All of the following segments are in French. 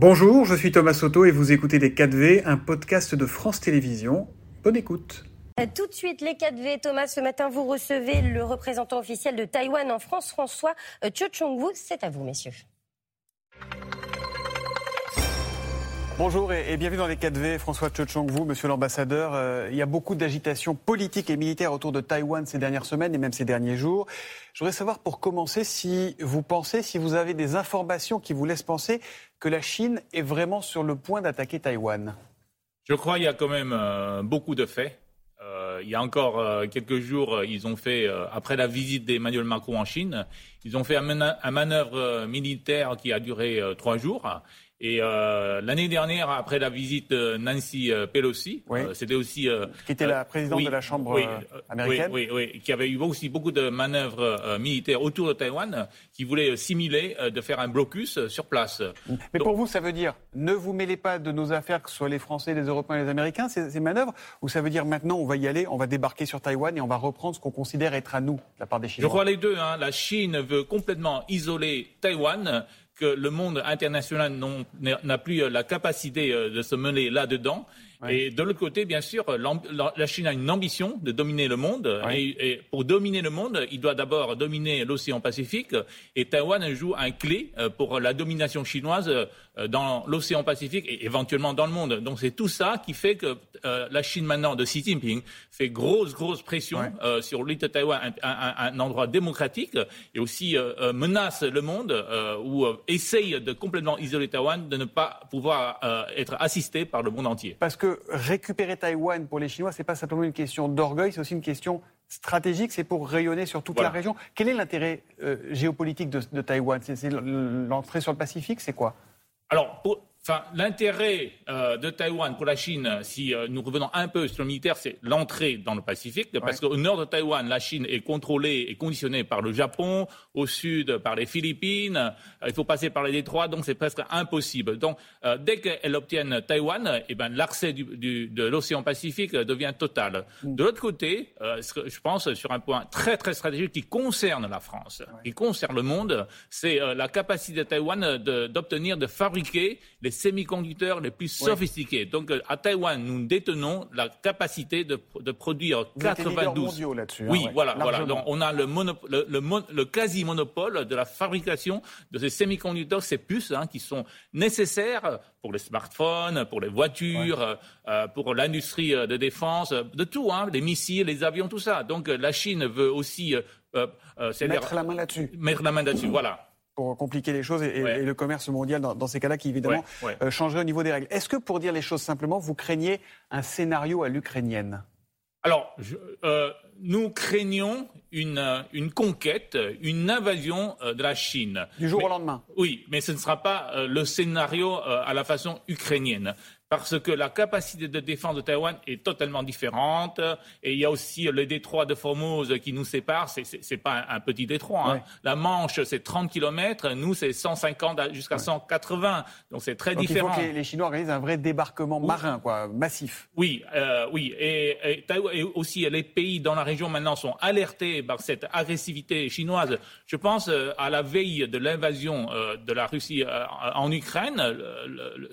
Bonjour, je suis Thomas Soto et vous écoutez Les 4V, un podcast de France Télévisions. Bonne écoute. Tout de suite, les 4V. Thomas, ce matin, vous recevez le représentant officiel de Taïwan en France, François euh, Cho Chong-Wu. C'est à vous, messieurs. Bonjour et, bienvenue dans les 4V. François Cho-Chong-Wu, monsieur l'ambassadeur. Euh, il y a beaucoup d'agitation politique et militaire autour de Taïwan ces dernières semaines et même ces derniers jours. Je voudrais savoir pour commencer si vous pensez, si vous avez des informations qui vous laissent penser que la Chine est vraiment sur le point d'attaquer Taïwan. Je crois qu'il y a quand même euh, beaucoup de faits. Euh, il y a encore quelques jours, ils ont fait, après la visite d'Emmanuel Macron en Chine, ils ont fait un manœuvre militaire qui a duré trois jours. Et euh, l'année dernière, après la visite de Nancy euh, Pelosi, euh, c'était aussi qui était la présidente de la Chambre américaine, oui, oui, qui avait eu aussi beaucoup de manœuvres militaires autour de Taïwan, qui voulait simuler de faire un blocus sur place. Mais pour vous, ça veut dire ne vous mêlez pas de nos affaires, que ce soit les Français, les Européens, les Américains, ces, ces manœuvres, ou ça veut dire maintenant on va y aller, on va débarquer sur Taïwan et on va reprendre ce qu'on considère être à nous, de la part des Chinois? Je crois les deux. Hein. La Chine veut complètement isoler Taïwan que le monde international n'a plus la capacité euh, de se mener là-dedans. Et de l'autre côté, bien sûr, la Chine a une ambition de dominer le monde. Et, pour dominer le monde, il doit d'abord dominer l'océan Pacifique. Et Taïwan joue un clé euh, pour la domination chinoise euh, dans l'océan Pacifique et éventuellement dans le monde. Donc c'est tout ça qui fait que euh, la Chine maintenant de Xi Jinping fait grosse, grosse pression sur l'île de Taïwan, un, endroit démocratique, et aussi menace le monde ou essaye de complètement isoler Taïwan, de ne pas pouvoir être assisté par le monde entier. Parce que récupérer Taïwan pour les Chinois, ce n'est pas simplement une question d'orgueil, c'est aussi une question stratégique, c'est pour rayonner sur toute la région. Quel est l'intérêt euh, géopolitique de, de Taïwan? C'est l'entrée sur le Pacifique, c'est quoi? Alors, pour, l'intérêt euh, de Taïwan pour la Chine, si euh, nous revenons un peu sur le militaire, c'est l'entrée dans le Pacifique, parce qu'au nord de Taïwan, la Chine est contrôlée et conditionnée par le Japon, au sud par les Philippines, euh, il faut passer par les détroits, donc c'est presque impossible. Donc, dès qu'elle obtienne Taïwan, eh ben, l'accès de l'océan Pacifique devient total. Mm. De l'autre côté, je pense sur un point très très stratégique qui concerne la France, qui concerne le monde, c'est la capacité de Taïwan d'obtenir, de, de fabriquer les semi-conducteurs les plus sophistiqués. Donc euh, à Taïwan, nous détenons la capacité de, de produire Vous 92. là-dessus. Oui, hein, voilà, voilà. Donc on a le, le, le, quasi-monopole de la fabrication de ces semi-conducteurs, ces puces hein, qui sont nécessaires pour les smartphones, pour les voitures, euh, pour l'industrie de défense, de tout, hein, les missiles, les avions, tout ça. Donc la Chine veut aussi euh, mettre la main là-dessus. Mettre la main là-dessus, voilà pour compliquer les choses et, le commerce mondial dans, ces cas-là qui évidemment euh, changerait au niveau des règles. Est-ce que pour dire les choses simplement, vous craignez un scénario à l'ukrainienne? Alors, euh, nous craignons une, euh, une, conquête, une invasion de la Chine. Du jour au lendemain? Oui, mais ce ne sera pas le scénario à la façon ukrainienne parce que la capacité de défense de Taïwan est totalement différente. Et il y a aussi le détroit de Formose qui nous sépare. Ce n'est pas un, petit détroit. Hein. La Manche, c'est 30 km. Nous, c'est 150 jusqu'à 180. Donc c'est très différent. Il faut que les, Chinois organisent un vrai débarquement marin, quoi, massif. Oui, euh, oui. Et, et, aussi, les pays dans la région maintenant sont alertés par cette agressivité chinoise. Je pense euh, à la veille de l'invasion euh, de la Russie en Ukraine.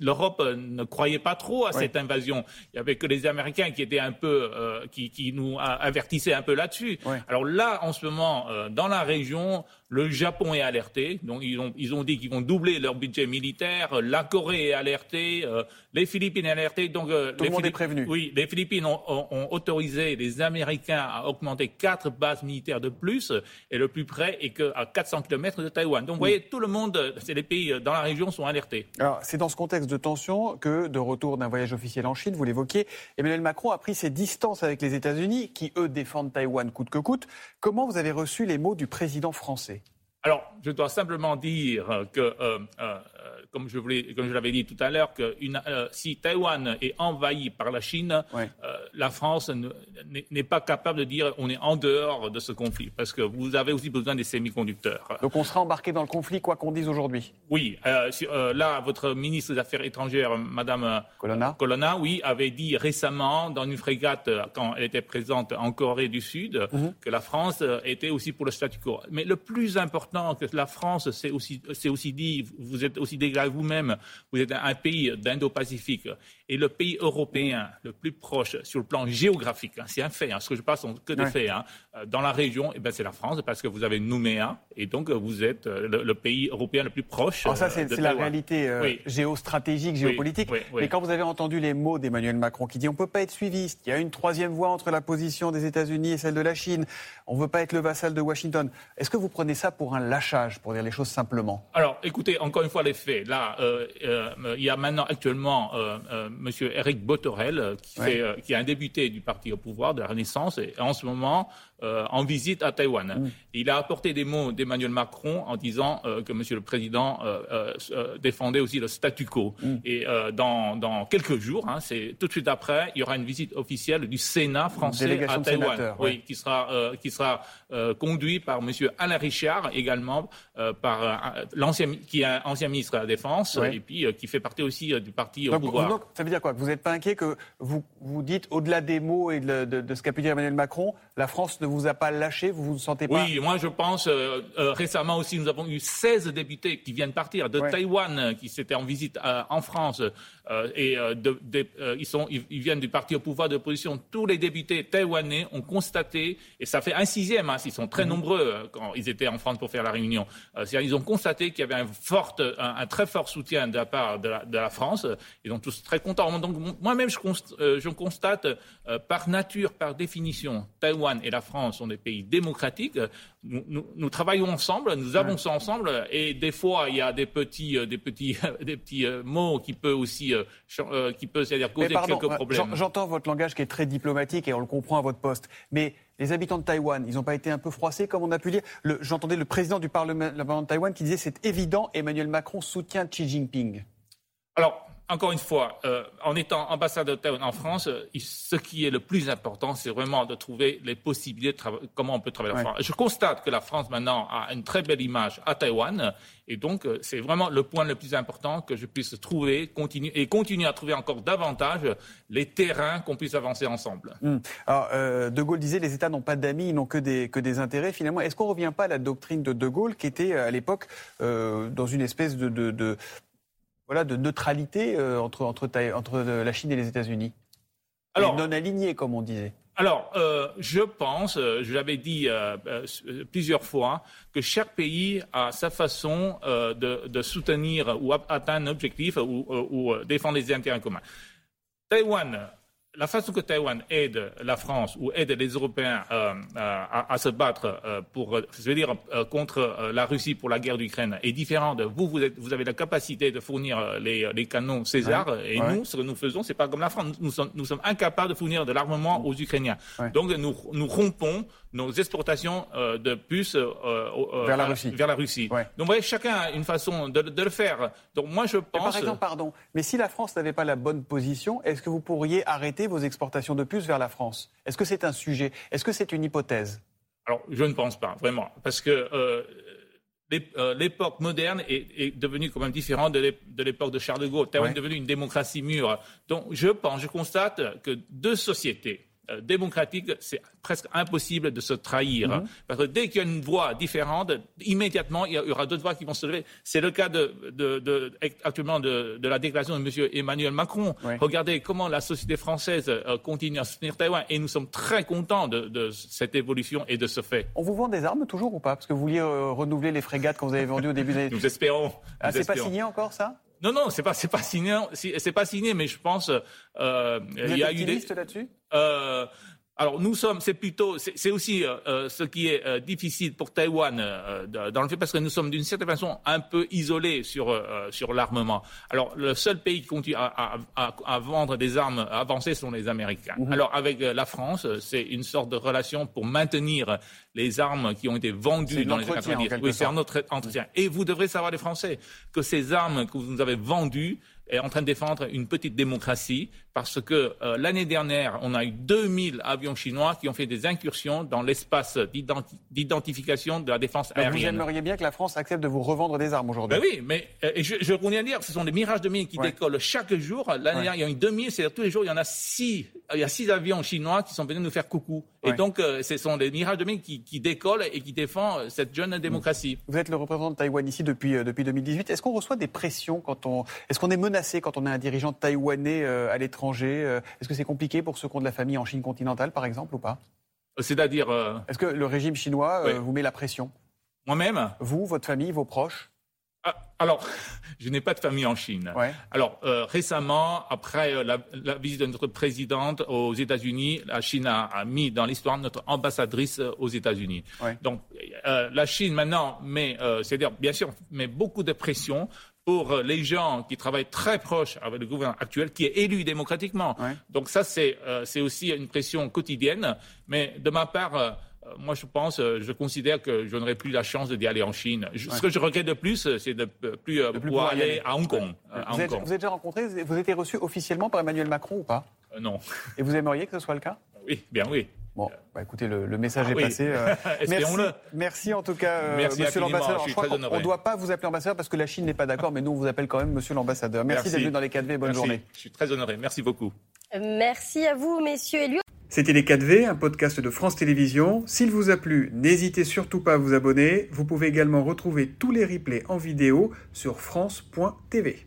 L'Europe ne croyait pas trop à cette invasion. Il y avait que les Américains qui étaient un peu, euh, qui, qui, nous avertissaient un peu là-dessus. Alors là, en ce moment, euh, dans la région, le Japon est alerté, donc ils ont, ils ont dit qu'ils vont doubler leur budget militaire. La Corée est alertée, euh, les Philippines sont alertées. Donc, euh, Tout le monde est prévenu. Oui, les Philippines ont, ont, autorisé les Américains à augmenter quatre bases militaires de plus, et le plus près est qu'à 400 km de Taïwan. Donc, vous voyez, tout le monde, c'est les pays dans la région sont alertés. Alors, c'est dans ce contexte de tension que, de retour d'un voyage officiel en Chine, vous l'évoquiez, Emmanuel Macron a pris ses distances avec les États-Unis, qui eux défendent Taïwan coûte que coûte. Comment vous avez reçu les mots du président français? Alors, je dois simplement dire que, euh, euh, comme je, je l'avais dit tout à l'heure, que euh, si Taïwan est envahi par la Chine, la France n'est pas capable de dire on est en dehors de ce conflit, parce que vous avez aussi besoin des semi-conducteurs. Donc on sera embarqué dans le conflit, quoi qu'on dise aujourd'hui Oui. là, votre ministre des Affaires étrangères, Madame Colonna. Colonna, oui, avait dit récemment dans une frégate, quand elle était présente en Corée du Sud, mhm. que la France était aussi pour le statu quo. Mais le plus important que la France s'est aussi, aussi dit, vous êtes aussi déjà vous-même, vous êtes un pays d'Indo-Pacifique et le pays européen le plus proche sur le plan géographique, hein, c'est un fait, hein, ce que je passe sont que des faits, hein, euh, dans la région, eh ben, c'est la France parce que vous avez Nouméa et donc vous êtes euh, le, pays européen le plus proche. Alors ça, c'est la réalité géostratégique, géopolitique. Mais quand vous avez entendu les mots d'Emmanuel Macron qui dit on ne peut pas être suiviste, il y a une troisième voie entre la position des États-Unis et celle de la Chine, on ne veut pas être le vassal de Washington. Est-ce que vous prenez ça pour un lâchage, pour dire les choses simplement Alors, écoutez, encore une fois, les faits. Là, il y a maintenant actuellement M. Eric Botorel, qui, fait, qui est un député du parti au pouvoir, de la Renaissance, et en ce moment euh, en visite à Taïwan. Mm. Il a apporté des mots d'Emmanuel Macron en disant euh, que Monsieur le Président euh, défendait aussi le statu quo. Mm. Et dans, dans, quelques jours, hein, c'est tout de suite après, il y aura une visite officielle du Sénat français à Taïwan, oui, qui sera qui sera conduit par Monsieur Alain Richard également, par l'ancien qui est ancien ministre de la Défense et puis qui fait partie aussi du parti au pouvoir. Donc, ça veut dire quoi? Vous n'êtes pas inquiet que vous vous dites au-delà des mots et de, de, de ce qu'a pu dire Emmanuel Macron, la France ne vous a pas lâché Vous vous sentez pas Oui, moi je pense. Euh, euh, récemment aussi, nous avons eu 16 députés qui viennent partir de Taïwan, euh, qui s'étaient en visite en France. et ils, sont, ils, viennent du parti au pouvoir de l'opposition. Tous les députés taïwanais ont constaté, et ça fait un sixième, hein, ils sont très mhm. nombreux quand ils étaient en France pour faire la réunion. ils ont constaté qu'il y avait un, fort, un, très fort soutien de la part de la, France. Ils sont tous très contents. Donc moi-même, je, je constate par nature, par définition, Taïwan et la France sont des pays démocratiques. Nous, travaillons ensemble, nous avançons ensemble, et des fois il y a des petits, euh, des petits, des petits euh, mots qui peuvent aussi, euh, qui peuvent c'est-à-dire causer quelques problèmes. J'entends votre langage qui est très diplomatique et on le comprend à votre poste, mais les habitants de Taïwan, ils n'ont pas été un peu froissés, comme on a pu lire J'entendais le président du Parlement de Taïwan qui disait c'est évident, Emmanuel Macron soutient Xi Jinping. Alors, encore une fois, euh, en étant ambassadeur en France, euh, ce qui est le plus important, c'est vraiment de trouver les possibilités de comment on peut travailler en France. Je constate que la France maintenant a une très belle image à Taïwan, et donc euh, c'est vraiment le point le plus important que je puisse trouver, continuer et continuer à trouver encore davantage les terrains qu'on puisse avancer ensemble. Hmm. Alors, De Gaulle disait les États n'ont pas d'amis, ils n'ont que des que des intérêts. Finalement, est-ce qu'on ne revient pas à la doctrine de De Gaulle qui était à l'époque dans une espèce de, de voilà, de neutralité euh, entre, entre, entre la Chine et les États-Unis Alors, non aligné, comme on disait. Alors, euh, je pense, euh, je l'avais dit plusieurs fois, que chaque pays a sa façon de, soutenir ou atteindre un objectif ou, ou défendre les intérêts communs. Taïwan la façon que Taïwan aide la France ou aide les Européens euh, à, se battre euh, pour, je veux dire, euh, contre la Russie pour la guerre d'Ukraine est différente. Vous, vous, êtes, vous, avez la capacité de fournir les, les canons César, et nous, ce que nous faisons, c'est pas comme la France. Nous sommes, nous sommes incapables de fournir de l'armement aux Ukrainiens. Donc, nous, nous rompons nos exportations de puces vers la Russie. Vers la Russie. Donc, vous voyez, chacun a une façon de, de, le faire. Donc, moi, je pense. par exemple, pardon, mais si la France n'avait pas la bonne position, est-ce que vous pourriez arrêter vos exportations de puces vers la France Est-ce que c'est un sujet? Est-ce que c'est une hypothèse? Alors, je ne pense pas, vraiment. Parce que euh, euh, l'époque moderne est, devenue quand même différente de l'époque de Charles de Gaulle. Taïwan est devenu une démocratie mûre. Donc, je pense, je constate que deux sociétés euh, démocratique, c'est presque impossible de se trahir. Mhm. Parce que dès qu'il y a une voix différente, immédiatement, il y aura d'autres voix qui vont se lever. C'est le cas de, de, actuellement de, la déclaration de M. Emmanuel Macron. Regardez comment la société française euh, continue à soutenir Taïwan. Et nous sommes très contents de, cette évolution et de ce fait. On vous vend des armes toujours ou pas? Parce que vous vouliez euh, renouveler les frégates quand vous avez vendu au début des Nous espérons. Ah, c'est pas signé encore ça? Non, non, c'est pas, c'est pas signé, c'est pas signé, mais je pense, euh, il y a eu des. là-dessus? Euh, alors nous sommes, c'est plutôt, c'est aussi euh, euh, ce qui est euh, difficile pour Taïwan dans le fait parce que nous sommes d'une certaine façon un peu isolés sur sur l'armement. Alors le seul pays qui continue à, à, à, vendre des armes avancées sont les Américains. Mhm. Alors avec la France, c'est une sorte de relation pour maintenir les armes qui ont été vendues dans les années 90. Oui, c'est un autre entretien. Et vous devrez savoir les Français que ces armes que vous nous avez vendues est en train de défendre une petite démocratie parce que euh, l'année dernière, on a eu 2000 avions chinois qui ont fait des incursions dans l'espace d'identification de la défense aérienne. Vous aimeriez bien que la France accepte de vous revendre des armes aujourd'hui ben Oui, mais euh, je, je à dire, ce sont des mirages de mines qui décollent chaque jour. L'année dernière, il y a eu 2000, c'est-à-dire tous les jours, il y en a six. Il y a six avions chinois qui sont venus nous faire coucou. Et donc, euh, ce sont des mirages de mines qui, qui, décollent et qui défendent cette jeune démocratie. Vous êtes le représentant de Taïwan ici depuis, depuis 2018. Est-ce qu'on reçoit des pressions quand on. Est-ce qu'on est menacé quand on est un dirigeant taïwanais à l'étranger euh, est-ce que c'est compliqué pour ceux qui ont de la famille en Chine continentale, par exemple, ou pas? C'est-à-dire. Euh, Est-ce que le régime chinois euh, vous met la pression? Moi-même? Vous, votre famille, vos proches? Ah, alors, je n'ai pas de famille en Chine. Alors, récemment, après la, visite de notre présidente aux États-Unis, la Chine a, mis dans l'histoire notre ambassadrice aux États-Unis. Donc, la Chine maintenant met, c'est-à-dire bien sûr, met beaucoup de pression pour euh, les gens qui travaillent très proches avec le gouvernement actuel, qui est élu démocratiquement. Donc ça, euh, c'est aussi une pression quotidienne. Mais de ma part, euh, moi, je pense, je considère que je n'aurai plus la chance d'y aller en Chine. Ce que je regrette de plus, c'est de plus, pouvoir aller, à Hong Kong. vous, êtes, vous, êtes, déjà rencontré, vous avez été reçu officiellement par Emmanuel Macron ou pas? Non. Et vous aimeriez que ce soit le cas? Oui, bien oui. Bon, bah écoutez, le, message ah est passé. Euh, merci, merci en tout cas, euh, Monsieur l'ambassadeur. On ne doit pas vous appeler ambassadeur parce que la Chine n'est pas d'accord, mais nous on vous appelle quand même Monsieur l'ambassadeur. Merci, d'être venu dans les 4V. Bonne journée. Je suis très honoré. Merci beaucoup. Merci à vous, messieurs et C'était Les 4V, un podcast de France Télévisions. S'il vous a plu, n'hésitez surtout pas à vous abonner. Vous pouvez également retrouver tous les replays en vidéo sur France.tv.